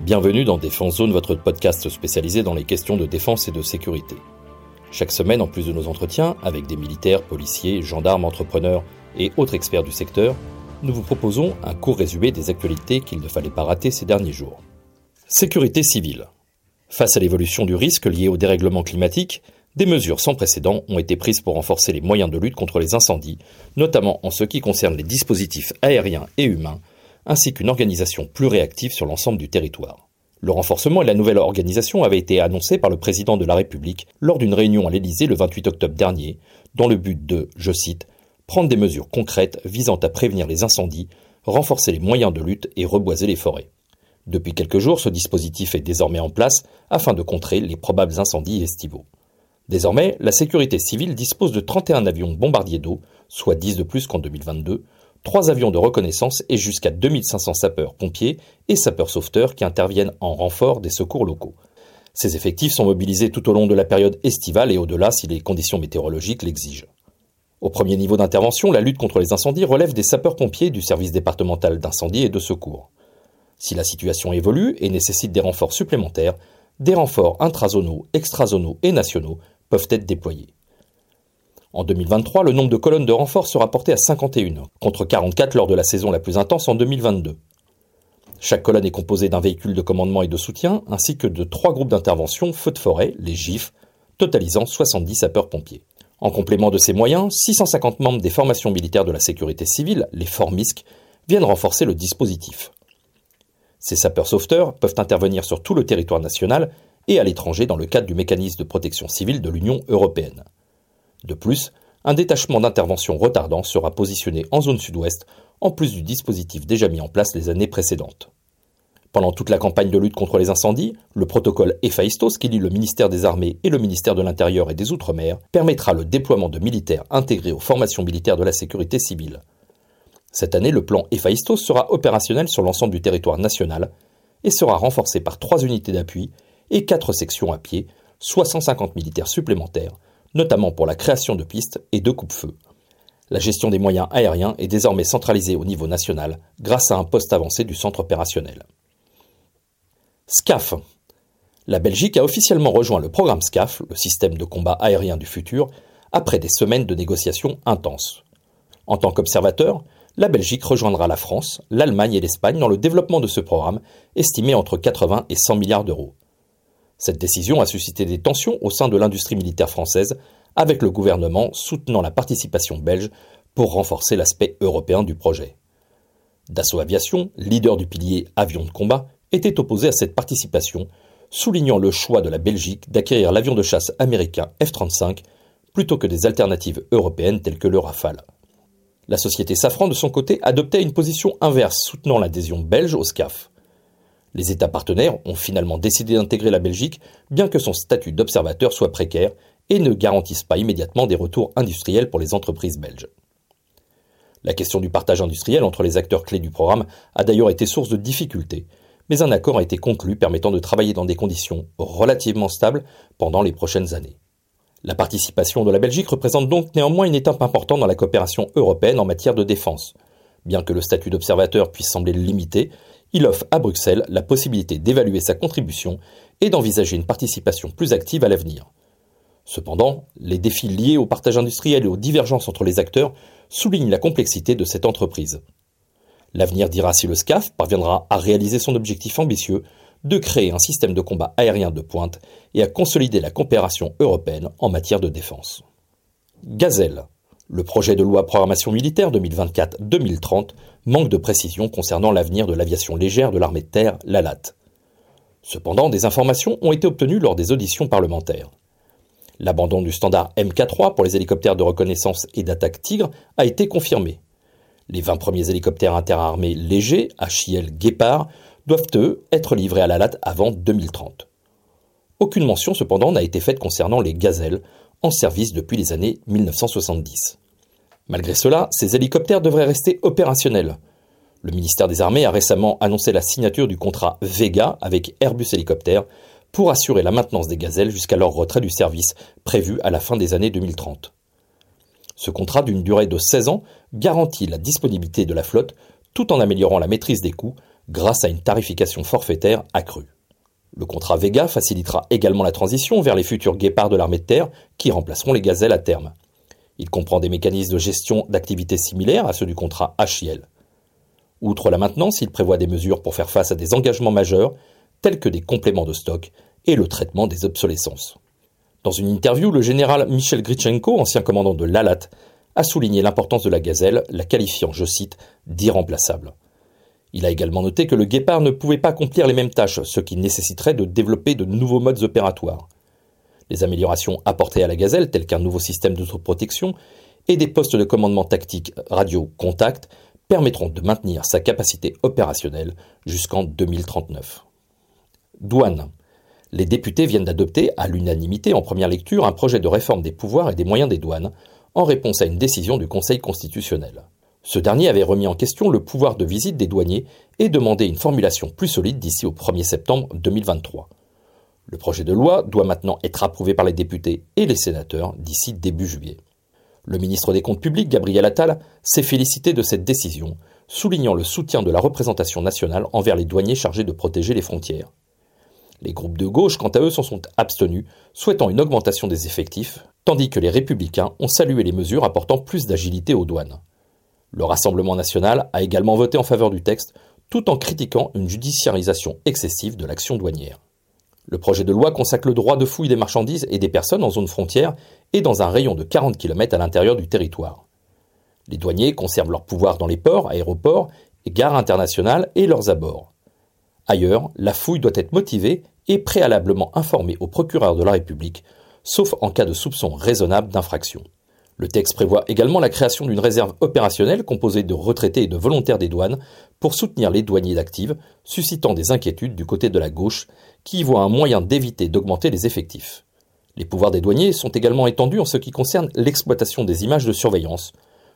Bienvenue dans Défense Zone, votre podcast spécialisé dans les questions de défense et de sécurité. Chaque semaine, en plus de nos entretiens avec des militaires, policiers, gendarmes, entrepreneurs et autres experts du secteur, nous vous proposons un court résumé des actualités qu'il ne fallait pas rater ces derniers jours. Sécurité civile. Face à l'évolution du risque lié au dérèglement climatique, des mesures sans précédent ont été prises pour renforcer les moyens de lutte contre les incendies, notamment en ce qui concerne les dispositifs aériens et humains, ainsi qu'une organisation plus réactive sur l'ensemble du territoire. Le renforcement et la nouvelle organisation avaient été annoncés par le président de la République lors d'une réunion à l'Élysée le 28 octobre dernier, dans le but de, je cite, prendre des mesures concrètes visant à prévenir les incendies, renforcer les moyens de lutte et reboiser les forêts. Depuis quelques jours, ce dispositif est désormais en place afin de contrer les probables incendies estivaux. Désormais, la sécurité civile dispose de 31 avions bombardiers d'eau, soit 10 de plus qu'en 2022, 3 avions de reconnaissance et jusqu'à 2500 sapeurs-pompiers et sapeurs-sauveteurs qui interviennent en renfort des secours locaux. Ces effectifs sont mobilisés tout au long de la période estivale et au-delà si les conditions météorologiques l'exigent. Au premier niveau d'intervention, la lutte contre les incendies relève des sapeurs-pompiers du service départemental d'incendie et de secours. Si la situation évolue et nécessite des renforts supplémentaires, des renforts intrazonaux, extrazonaux et nationaux peuvent être déployés. En 2023, le nombre de colonnes de renfort sera porté à 51, contre 44 lors de la saison la plus intense en 2022. Chaque colonne est composée d'un véhicule de commandement et de soutien, ainsi que de trois groupes d'intervention feu de forêt, les GIF, totalisant 70 sapeurs-pompiers. En complément de ces moyens, 650 membres des formations militaires de la sécurité civile, les FORMISC, viennent renforcer le dispositif. Ces sapeurs-sauveteurs peuvent intervenir sur tout le territoire national et à l'étranger dans le cadre du mécanisme de protection civile de l'Union européenne. De plus, un détachement d'intervention retardant sera positionné en zone sud-ouest, en plus du dispositif déjà mis en place les années précédentes. Pendant toute la campagne de lutte contre les incendies, le protocole Héphaïstos, qui lie le ministère des Armées et le ministère de l'Intérieur et des Outre-mer, permettra le déploiement de militaires intégrés aux formations militaires de la sécurité civile. Cette année, le plan Héphaïstos sera opérationnel sur l'ensemble du territoire national et sera renforcé par trois unités d'appui et quatre sections à pied, soit 150 militaires supplémentaires, notamment pour la création de pistes et de coupe-feu. La gestion des moyens aériens est désormais centralisée au niveau national grâce à un poste avancé du centre opérationnel. SCAF. La Belgique a officiellement rejoint le programme SCAF, le système de combat aérien du futur, après des semaines de négociations intenses. En tant qu'observateur, la Belgique rejoindra la France, l'Allemagne et l'Espagne dans le développement de ce programme, estimé entre 80 et 100 milliards d'euros. Cette décision a suscité des tensions au sein de l'industrie militaire française, avec le gouvernement soutenant la participation belge pour renforcer l'aspect européen du projet. Dassault Aviation, leader du pilier avion de combat, était opposé à cette participation, soulignant le choix de la Belgique d'acquérir l'avion de chasse américain F-35 plutôt que des alternatives européennes telles que le Rafale. La société Safran, de son côté, adoptait une position inverse, soutenant l'adhésion belge au SCAF. Les États partenaires ont finalement décidé d'intégrer la Belgique, bien que son statut d'observateur soit précaire et ne garantisse pas immédiatement des retours industriels pour les entreprises belges. La question du partage industriel entre les acteurs clés du programme a d'ailleurs été source de difficultés, mais un accord a été conclu permettant de travailler dans des conditions relativement stables pendant les prochaines années. La participation de la Belgique représente donc néanmoins une étape importante dans la coopération européenne en matière de défense. Bien que le statut d'observateur puisse sembler limité, il offre à Bruxelles la possibilité d'évaluer sa contribution et d'envisager une participation plus active à l'avenir. Cependant, les défis liés au partage industriel et aux divergences entre les acteurs soulignent la complexité de cette entreprise. L'avenir dira si le SCAF parviendra à réaliser son objectif ambitieux de créer un système de combat aérien de pointe et à consolider la coopération européenne en matière de défense. Gazelle, le projet de loi programmation militaire 2024-2030 manque de précision concernant l'avenir de l'aviation légère de l'armée de terre, l'ALAT. Cependant, des informations ont été obtenues lors des auditions parlementaires. L'abandon du standard MK3 pour les hélicoptères de reconnaissance et d'attaque Tigre a été confirmé. Les 20 premiers hélicoptères interarmés légers, HIL Guépard, doivent eux être livrés à l'ALAT avant 2030. Aucune mention cependant n'a été faite concernant les gazelles, en service depuis les années 1970. Malgré cela, ces hélicoptères devraient rester opérationnels. Le ministère des Armées a récemment annoncé la signature du contrat Vega avec Airbus Hélicoptères pour assurer la maintenance des gazelles jusqu'à leur retrait du service prévu à la fin des années 2030. Ce contrat d'une durée de 16 ans garantit la disponibilité de la flotte tout en améliorant la maîtrise des coûts grâce à une tarification forfaitaire accrue. Le contrat Vega facilitera également la transition vers les futurs guépards de l'armée de terre qui remplaceront les gazelles à terme. Il comprend des mécanismes de gestion d'activités similaires à ceux du contrat HIL. Outre la maintenance, il prévoit des mesures pour faire face à des engagements majeurs, tels que des compléments de stock et le traitement des obsolescences. Dans une interview, le général Michel Gritchenko, ancien commandant de l'ALAT, a souligné l'importance de la gazelle, la qualifiant, je cite, d'irremplaçable. Il a également noté que le guépard ne pouvait pas accomplir les mêmes tâches, ce qui nécessiterait de développer de nouveaux modes opératoires. Les améliorations apportées à la gazelle, telles qu'un nouveau système d'autoprotection et des postes de commandement tactique radio-contact, permettront de maintenir sa capacité opérationnelle jusqu'en 2039. Douane. Les députés viennent d'adopter à l'unanimité en première lecture un projet de réforme des pouvoirs et des moyens des douanes en réponse à une décision du Conseil constitutionnel. Ce dernier avait remis en question le pouvoir de visite des douaniers et demandé une formulation plus solide d'ici au 1er septembre 2023. Le projet de loi doit maintenant être approuvé par les députés et les sénateurs d'ici début juillet. Le ministre des Comptes publics, Gabriel Attal, s'est félicité de cette décision, soulignant le soutien de la représentation nationale envers les douaniers chargés de protéger les frontières. Les groupes de gauche, quant à eux, s'en sont abstenus, souhaitant une augmentation des effectifs, tandis que les républicains ont salué les mesures apportant plus d'agilité aux douanes. Le Rassemblement national a également voté en faveur du texte, tout en critiquant une judiciarisation excessive de l'action douanière. Le projet de loi consacre le droit de fouille des marchandises et des personnes en zone frontière et dans un rayon de 40 km à l'intérieur du territoire. Les douaniers conservent leur pouvoir dans les ports, aéroports et gares internationales et leurs abords. Ailleurs, la fouille doit être motivée et préalablement informée au procureur de la République, sauf en cas de soupçon raisonnable d'infraction. Le texte prévoit également la création d'une réserve opérationnelle composée de retraités et de volontaires des douanes pour soutenir les douaniers d'actifs, suscitant des inquiétudes du côté de la gauche qui voit un moyen d'éviter d'augmenter les effectifs. Les pouvoirs des douaniers sont également étendus en ce qui concerne l'exploitation des images de surveillance,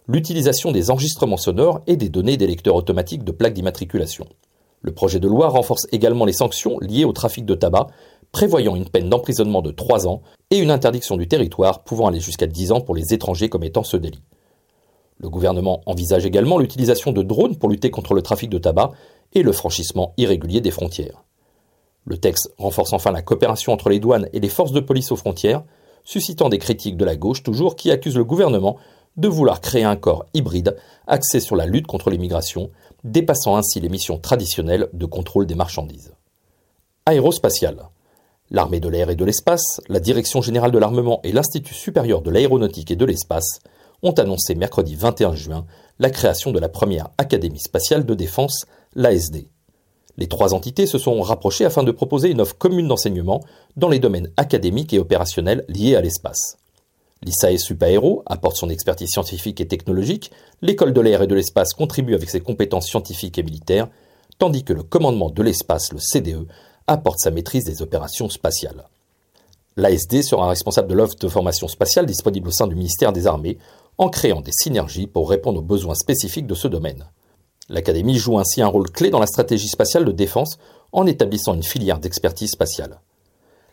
l'utilisation des enregistrements sonores et des données des lecteurs automatiques de plaques d'immatriculation. Le projet de loi renforce également les sanctions liées au trafic de tabac, prévoyant une peine d'emprisonnement de 3 ans et une interdiction du territoire pouvant aller jusqu'à 10 ans pour les étrangers commettant ce délit. Le gouvernement envisage également l'utilisation de drones pour lutter contre le trafic de tabac et le franchissement irrégulier des frontières. Le texte renforce enfin la coopération entre les douanes et les forces de police aux frontières, suscitant des critiques de la gauche toujours qui accusent le gouvernement de vouloir créer un corps hybride axé sur la lutte contre l'immigration, dépassant ainsi les missions traditionnelles de contrôle des marchandises. Aérospatiale. L'armée de l'air et de l'espace, la Direction générale de l'armement et l'Institut supérieur de l'aéronautique et de l'espace ont annoncé mercredi 21 juin la création de la première Académie spatiale de défense, l'ASD. Les trois entités se sont rapprochées afin de proposer une offre commune d'enseignement dans les domaines académiques et opérationnels liés à l'espace. L'ISAE Supaéro apporte son expertise scientifique et technologique, l'école de l'air et de l'espace contribue avec ses compétences scientifiques et militaires, tandis que le commandement de l'espace, le CDE, apporte sa maîtrise des opérations spatiales. L'ASD sera responsable de l'offre de formation spatiale disponible au sein du ministère des Armées, en créant des synergies pour répondre aux besoins spécifiques de ce domaine. L'Académie joue ainsi un rôle clé dans la stratégie spatiale de défense en établissant une filière d'expertise spatiale.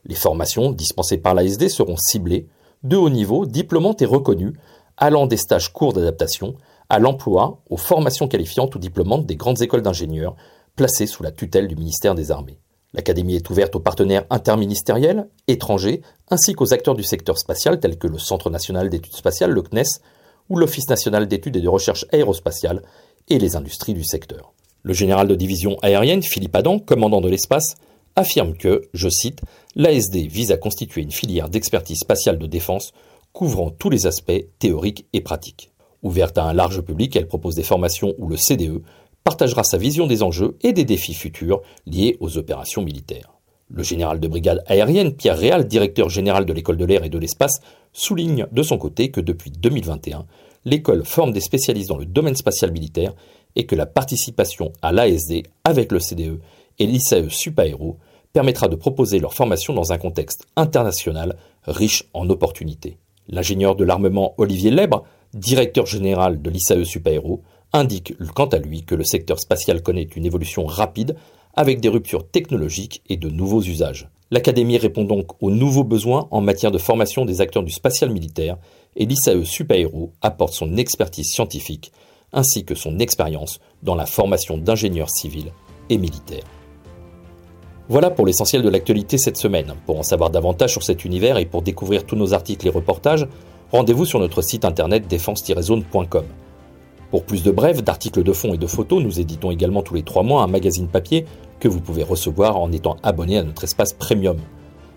Les formations dispensées par l'ASD seront ciblées, de haut niveau, diplômantes et reconnues, allant des stages courts d'adaptation à l'emploi, aux formations qualifiantes ou diplômantes des grandes écoles d'ingénieurs placées sous la tutelle du ministère des Armées. L'Académie est ouverte aux partenaires interministériels, étrangers, ainsi qu'aux acteurs du secteur spatial tels que le Centre national d'études spatiales, le CNES, ou l'Office national d'études et de recherche aérospatiale et les industries du secteur. Le général de division aérienne, Philippe Adam, commandant de l'espace, affirme que, je cite, l'ASD vise à constituer une filière d'expertise spatiale de défense couvrant tous les aspects théoriques et pratiques. Ouverte à un large public, elle propose des formations où le CDE partagera sa vision des enjeux et des défis futurs liés aux opérations militaires. Le général de brigade aérienne Pierre Réal, directeur général de l'école de l'air et de l'espace, souligne de son côté que depuis 2021, l'école forme des spécialistes dans le domaine spatial militaire et que la participation à l'ASD avec le CDE et l'ISAE Supaéro permettra de proposer leur formation dans un contexte international riche en opportunités. L'ingénieur de l'armement Olivier Lebre, directeur général de l'ISAE Supaéro, indique quant à lui que le secteur spatial connaît une évolution rapide avec des ruptures technologiques et de nouveaux usages. L'Académie répond donc aux nouveaux besoins en matière de formation des acteurs du spatial militaire et l'ISAE apporte son expertise scientifique ainsi que son expérience dans la formation d'ingénieurs civils et militaire. Voilà pour l'essentiel de l'actualité cette semaine. Pour en savoir davantage sur cet univers et pour découvrir tous nos articles et reportages, rendez-vous sur notre site internet défense-zone.com. Pour plus de brèves, d'articles de fond et de photos, nous éditons également tous les trois mois un magazine papier que vous pouvez recevoir en étant abonné à notre espace premium.